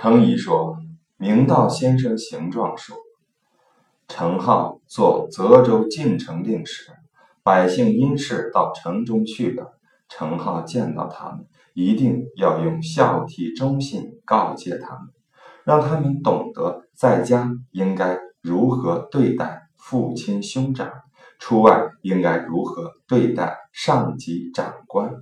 程颐说：“明道先生形状说，程颢做泽州进城令时，百姓因事到城中去了，程颢见到他们，一定要用孝悌忠信告诫他们，让他们懂得在家应该如何对待父亲兄长，出外应该如何对待上级长官。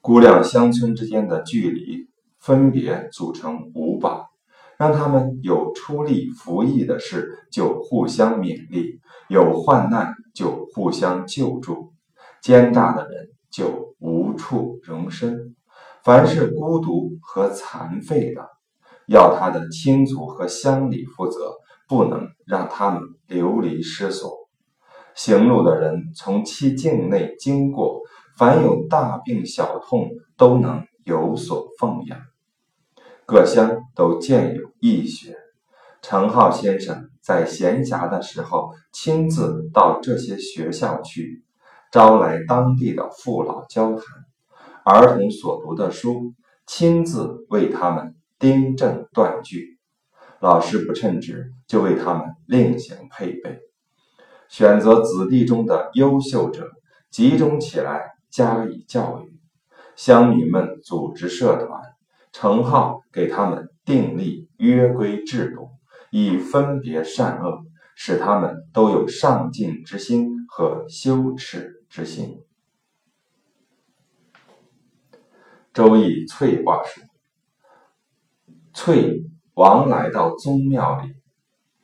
估量乡村之间的距离。”分别组成五把，让他们有出力服役的事就互相勉励，有患难就互相救助，奸诈的人就无处容身。凡是孤独和残废的，要他的亲族和乡里负责，不能让他们流离失所。行路的人从其境内经过，凡有大病小痛，都能有所奉养。各乡都建有义学，程颢先生在闲暇的时候亲自到这些学校去，招来当地的父老交谈，儿童所读的书，亲自为他们订正断句，老师不称职，就为他们另行配备，选择子弟中的优秀者，集中起来加以教育，乡民们组织社团。程颢给他们订立约规制度，以分别善恶，使他们都有上进之心和羞耻之心。周易翠卦说：“翠王来到宗庙里。”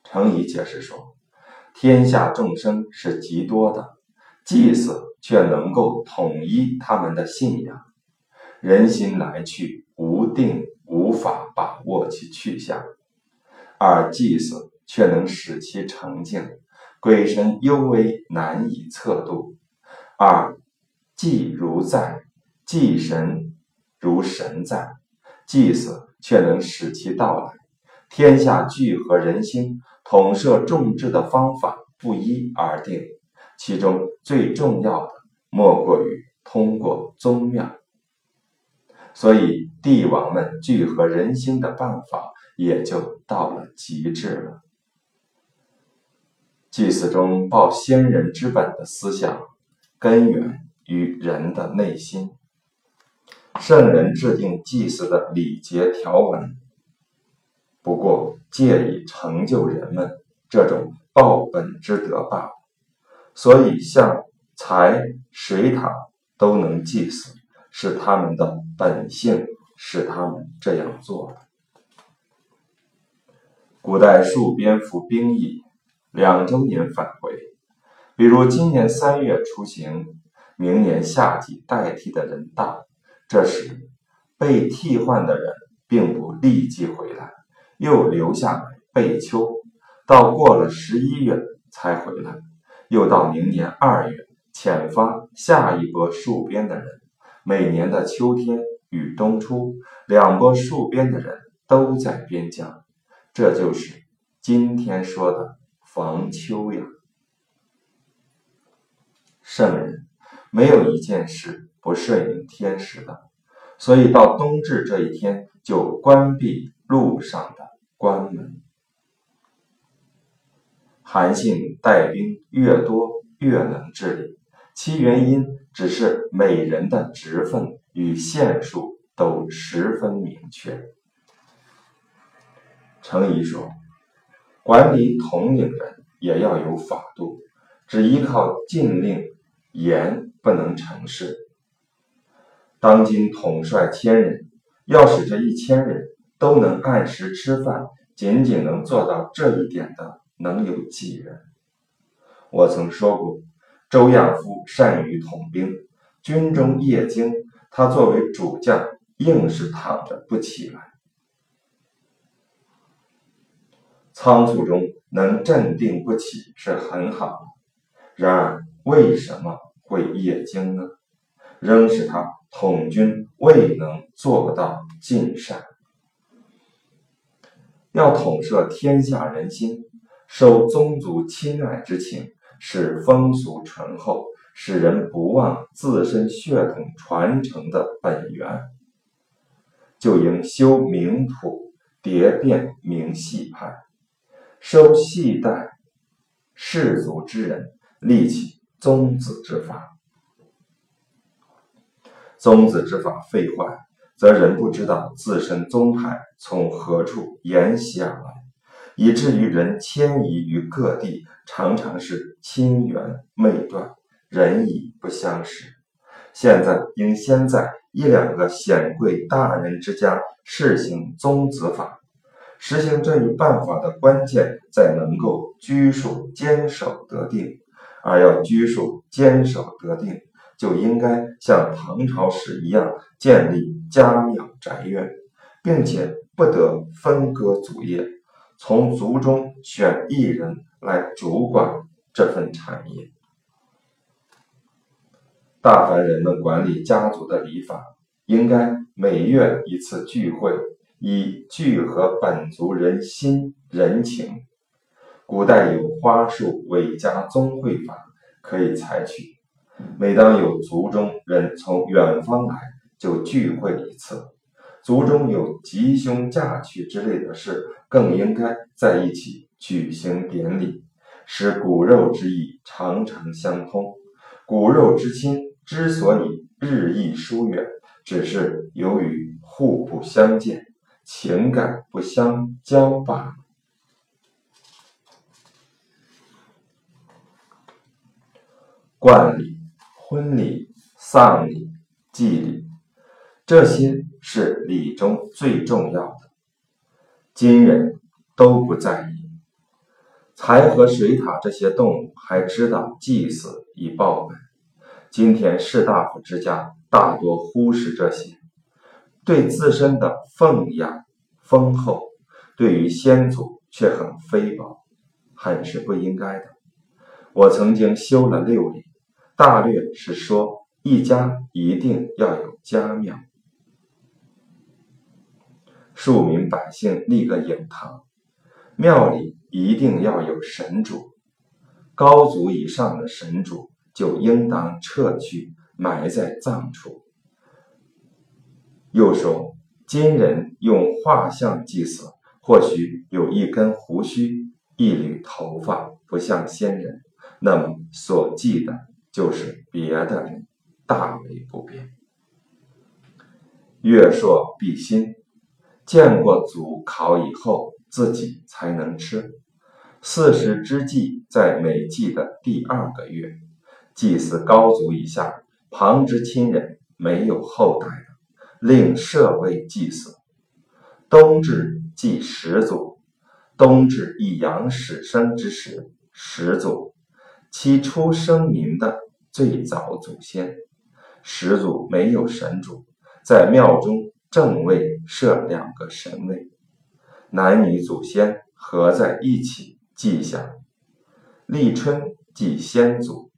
程颐解释说：“天下众生是极多的，祭祀却能够统一他们的信仰，人心来去。”定，无法把握其去向，而祭祀却能使其澄净。鬼神幽微，难以测度；二祭如在，祭神如神在，祭祀却能使其到来。天下聚合人心、统摄众志的方法不一而定，其中最重要的莫过于通过宗庙。所以，帝王们聚合人心的办法也就到了极致了。祭祀中抱先人之本的思想，根源于人的内心。圣人制定祭祀的礼节条文，不过借以成就人们这种报本之德罢了。所以，像财、水塔都能祭祀。是他们的本性，使他们这样做的。古代戍边服兵役，两周年返回，比如今年三月出行，明年夏季代替的人大，这时被替换的人并不立即回来，又留下来备秋，到过了十一月才回来，又到明年二月遣发下一波戍边的人。每年的秋天与冬初，两拨戍边的人都在边疆，这就是今天说的防秋呀。圣人没有一件事不顺应天时的，所以到冬至这一天就关闭路上的关门。韩信带兵越多越能治理，其原因。只是每人的职分与限数都十分明确。程颐说：“管理统领人也要有法度，只依靠禁令严不能成事。当今统帅千人，要使这一千人都能按时吃饭，仅仅能做到这一点的，能有几人？我曾说过。”周亚夫善于统兵，军中夜惊，他作为主将，硬是躺着不起来。仓促中能镇定不起是很好，然而为什么会夜惊呢？仍是他统军未能做到尽善。要统摄天下人心，受宗族亲爱之情。使风俗淳厚，使人不忘自身血统传承的本源，就应修明谱，蝶变明系派，收系代士族之人，立起宗子之法。宗子之法废坏，则人不知道自身宗派从何处沿袭而来，以至于人迁移于各地，常常是亲缘未断，人已不相识。现在应先在一两个显贵大人之家试行宗子法。实行这一办法的关键在能够拘束坚守得定，而要拘束坚守得定。就应该像唐朝时一样建立家庙宅院，并且不得分割祖业，从族中选一人来主管这份产业。大凡人们管理家族的礼法，应该每月一次聚会，以聚合本族人心人情。古代有花树韦家宗会法，可以采取。每当有族中人从远方来，就聚会一次。族中有吉凶嫁娶之类的事，更应该在一起举行典礼，使骨肉之意常常相通。骨肉之亲之所以日益疏远，只是由于互不相见，情感不相交罢了。惯例。婚礼、丧礼、祭礼，这些是礼中最重要的。今人都不在意。财和水獭这些动物还知道祭祀以报恩。今天士大夫之家大多忽视这些，对自身的奉养丰厚，对于先祖却很非薄，很是不应该的。我曾经修了六礼。大略是说，一家一定要有家庙，庶民百姓立个影堂，庙里一定要有神主，高祖以上的神主就应当撤去，埋在葬处。又说，今人用画像祭祀，或许有一根胡须、一缕头发不像先人，那么所祭的。就是别的人大为不便。月朔必心，见过祖考以后，自己才能吃。四时之际，在每季的第二个月，祭祀高祖以下旁之亲人没有后代的，另设位祭祀。冬至祭始祖，冬至一阳始生之时，始祖其出生民的。最早祖先始祖没有神主，在庙中正位设两个神位，男女祖先合在一起祭下。立春祭先祖，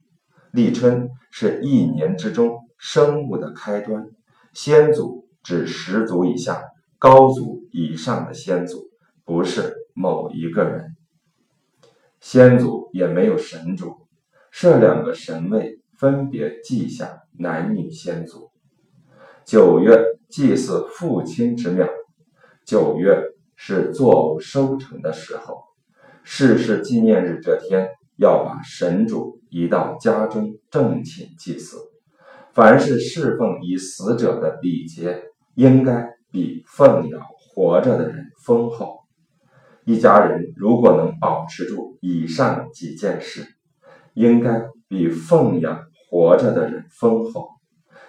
立春是一年之中生物的开端，先祖指十祖以下、高祖以上的先祖，不是某一个人。先祖也没有神主，设两个神位。分别记下男女先祖。九月祭祀父亲之庙，九月是作物收成的时候，逝世纪念日这天要把神主移到家中正寝祭祀。凡是侍奉已死者的礼节，应该比奉养活着的人丰厚。一家人如果能保持住以上几件事，应该比奉养。活着的人丰厚，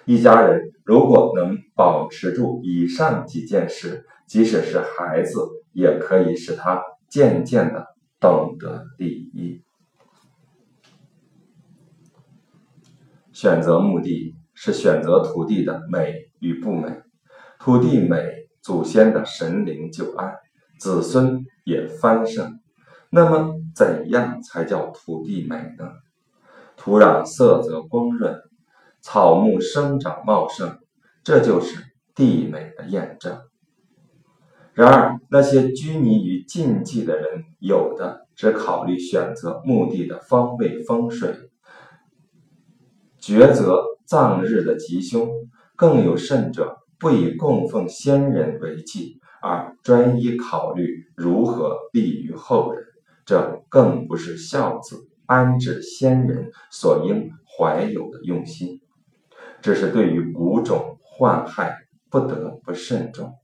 一家人如果能保持住以上几件事，即使是孩子，也可以使他渐渐的懂得礼仪。选择墓地是选择土地的美与不美，土地美，祖先的神灵就安，子孙也翻盛。那么，怎样才叫土地美呢？土壤色泽光润，草木生长茂盛，这就是地美的验证。然而，那些拘泥于禁忌的人，有的只考虑选择墓地的方位风水，抉择葬日的吉凶；更有甚者，不以供奉先人为祭，而专一考虑如何利于后人，这更不是孝子安置先人所应怀有的用心。这是对于五种患害不得不慎重，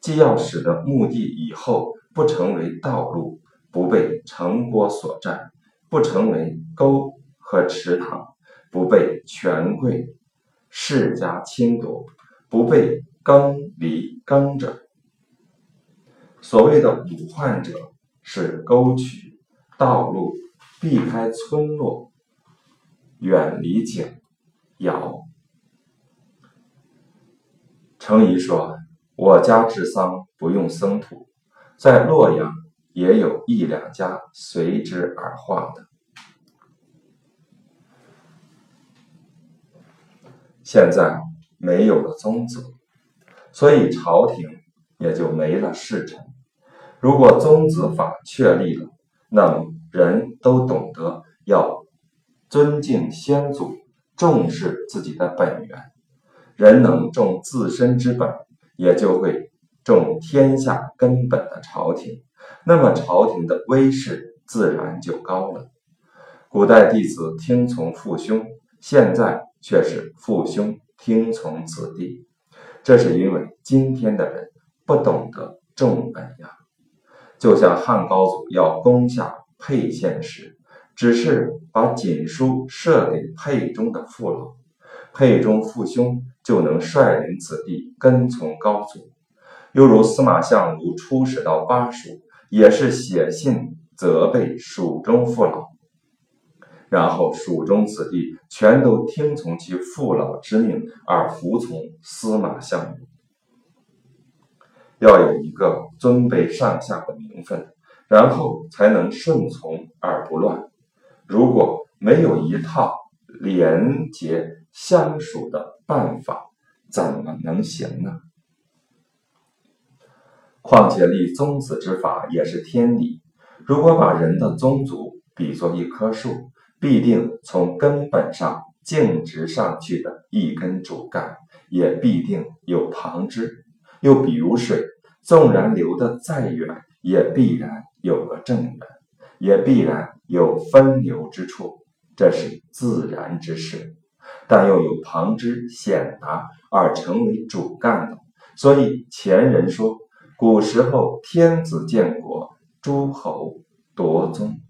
既要使得墓地以后不成为道路，不被城郭所占，不成为沟和池塘，不被权贵世家侵夺，不被耕犁耕者。所谓的五患者，是沟渠、道路，避开村落，远离井。尧。程颐说：“我家治丧不用僧徒，在洛阳也有一两家随之而化的。现在没有了宗子，所以朝廷也就没了侍臣。如果宗子法确立了，那么人都懂得要尊敬先祖。”重视自己的本源，人能重自身之本，也就会重天下根本的朝廷，那么朝廷的威势自然就高了。古代弟子听从父兄，现在却是父兄听从子弟，这是因为今天的人不懂得重本呀。就像汉高祖要攻下沛县时。只是把锦书射给沛中的父老，沛中父兄就能率领子弟跟从高祖。又如司马相如出使到巴蜀，也是写信责备蜀中父老，然后蜀中子弟全都听从其父老之命而服从司马相如。要有一个尊卑上下的名分，然后才能顺从而不乱。如果没有一套廉洁相属的办法，怎么能行呢？况且立宗子之法也是天理。如果把人的宗族比作一棵树，必定从根本上径直上去的一根主干，也必定有旁枝。又比如水，纵然流得再远，也必然有个正源，也必然。有分流之处，这是自然之事，但又有旁支显达而成为主干的。所以前人说，古时候天子建国，诸侯夺宗。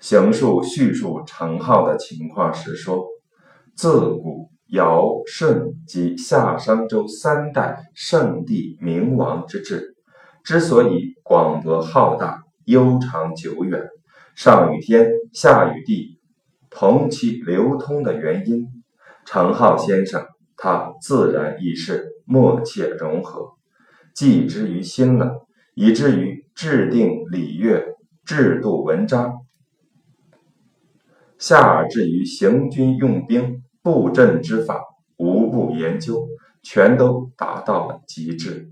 行述叙述成号的情况时说，自古尧舜及夏商周三代圣帝明王之治。之所以广博浩大、悠长久远，上与天，下与地，同其流通的原因，程颢先生他自然亦是默契融合，记之于心了，以至于制定礼乐、制度文章，下至于行军用兵、布阵之法，无不研究，全都达到了极致。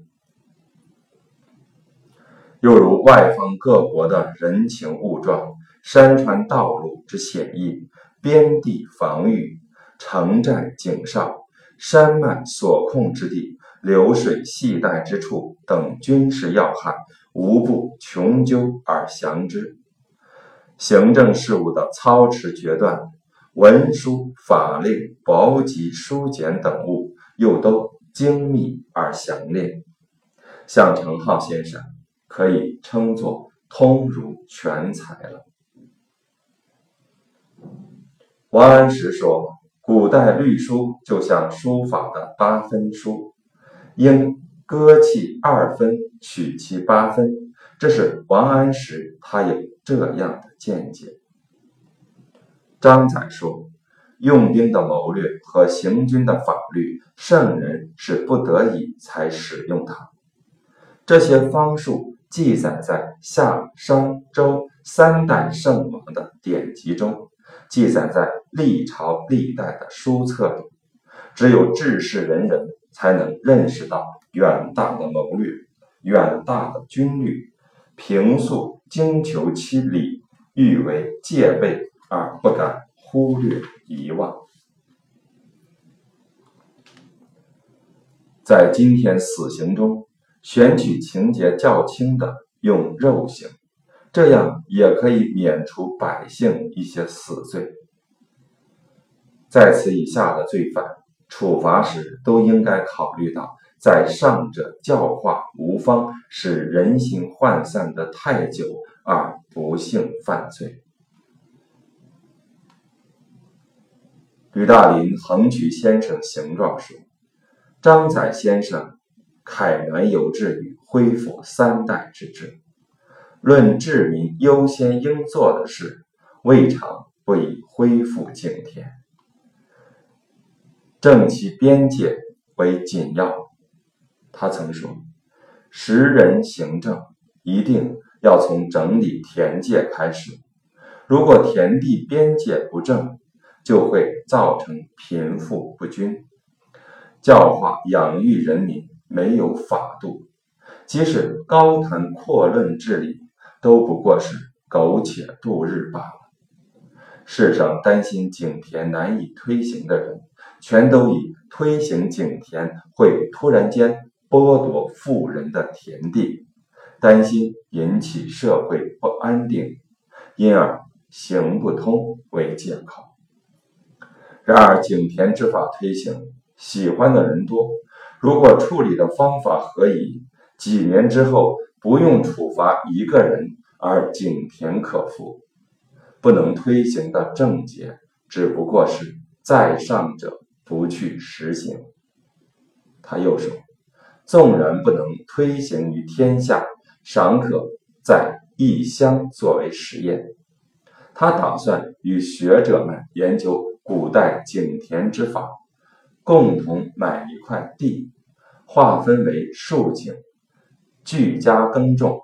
又如外方各国的人情物状、山川道路之险易、边地防御、城寨井哨、山脉所控之地、流水系带之处等军事要害，无不穷究而详之。行政事务的操持决断、文书、法令、簿籍、书简等物，又都精密而详列。向成浩先生。可以称作通儒全才了。王安石说：“古代律书就像书法的八分书，应割弃二分，取其八分。”这是王安石他有这样的见解。张载说：“用兵的谋略和行军的法律，圣人是不得已才使用它。这些方术。”记载在夏、商、周三代圣王的典籍中，记载在历朝历代的书册里。只有治世仁人才能认识到远大的谋略、远大的军律，平素精求其理，欲为戒备而不敢忽略遗忘。在今天死刑中选取情节较轻的，用肉刑，这样也可以免除百姓一些死罪。在此以下的罪犯处罚时，都应该考虑到，在上者教化无方，使人心涣散的太久而不幸犯罪。吕大林《横渠先生形状说：“张载先生楷然有志于恢复三代之治，论治民优先应做的事，未尝不以恢复井田、正其边界为紧要。”他曾说：“识人行政，一定要从整理田界开始。如果田地边界不正，”就会造成贫富不均，教化养育人民没有法度，即使高谈阔论治理，都不过是苟且度日罢了。世上担心井田难以推行的人，全都以推行井田会突然间剥夺富人的田地，担心引起社会不安定，因而行不通为借口。然而，井田之法推行，喜欢的人多。如果处理的方法合宜，几年之后不用处罚一个人，而井田可复。不能推行的症结，只不过是在上者不去实行。他又说：“纵然不能推行于天下，尚可在异乡作为实验。”他打算与学者们研究。古代井田之法，共同买一块地，划分为数井，居家耕种，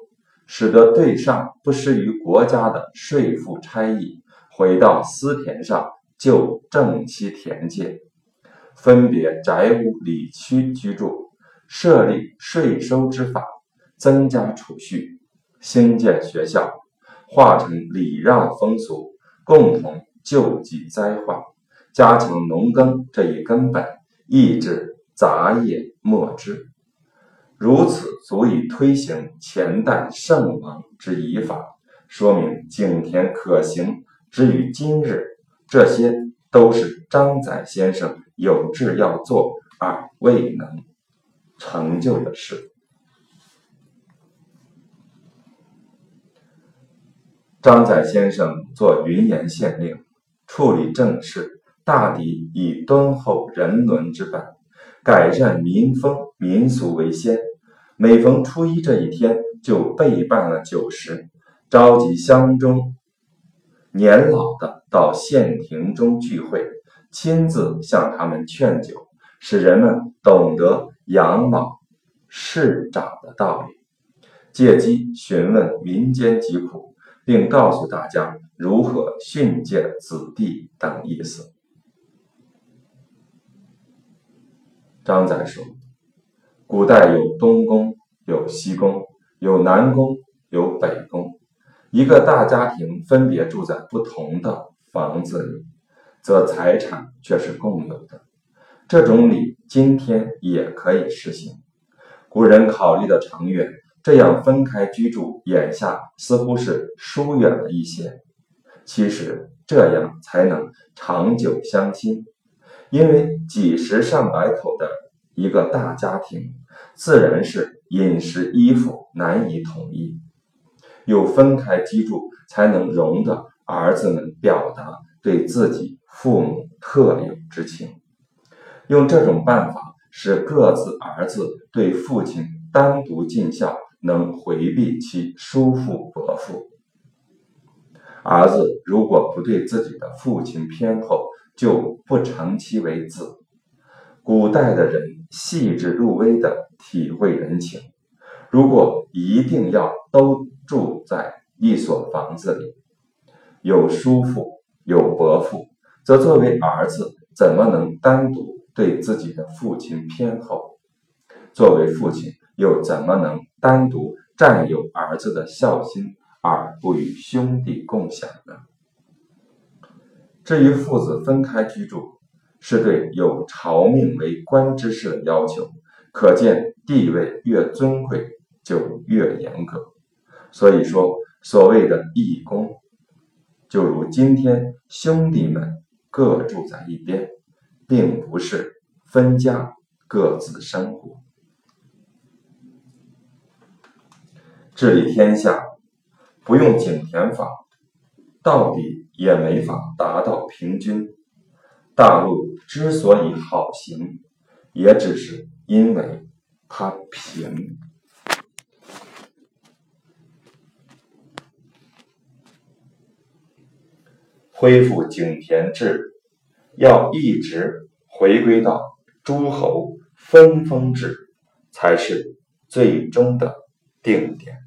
使得对上不失于国家的税赋差役，回到私田上就正其田界，分别宅屋里区居住，设立税收之法，增加储蓄，兴建学校，化成礼让风俗，共同救济灾患。加强农耕这一根本，抑制杂业莫之，如此足以推行前代圣王之遗法，说明井田可行之于今日。这些都是张载先生有志要做而未能成就的事。张载先生做云岩县令，处理政事。大抵以敦厚人伦之本，改善民风民俗为先。每逢初一这一天，就备办了酒食，召集乡中年老的到县庭中聚会，亲自向他们劝酒，使人们懂得养老侍长的道理，借机询问民间疾苦，并告诉大家如何训诫子弟等意思。张载说：“古代有东宫，有西宫，有南宫，有北宫。一个大家庭分别住在不同的房子里，则财产却是共有的。这种礼今天也可以实行。古人考虑的长远，这样分开居住，眼下似乎是疏远了一些。其实这样才能长久相亲。”因为几十上百口的一个大家庭，自然是饮食衣服难以统一，有分开居住才能容得儿子们表达对自己父母特有之情。用这种办法，使各自儿子对父亲单独尽孝，能回避其叔父伯父。儿子如果不对自己的父亲偏厚，就不成其为子。古代的人细致入微的体会人情，如果一定要都住在一所房子里，有叔父有伯父，则作为儿子怎么能单独对自己的父亲偏厚？作为父亲又怎么能单独占有儿子的孝心而不与兄弟共享呢？至于父子分开居住，是对有朝命为官之士的要求，可见地位越尊贵就越严格。所以说，所谓的义公，就如今天兄弟们各住在一边，并不是分家各自生活。治理天下不用井田法，到底也没法达到平均。大陆之所以好行，也只是因为它平。恢复井田制，要一直回归到诸侯分封制，才是最终的定点。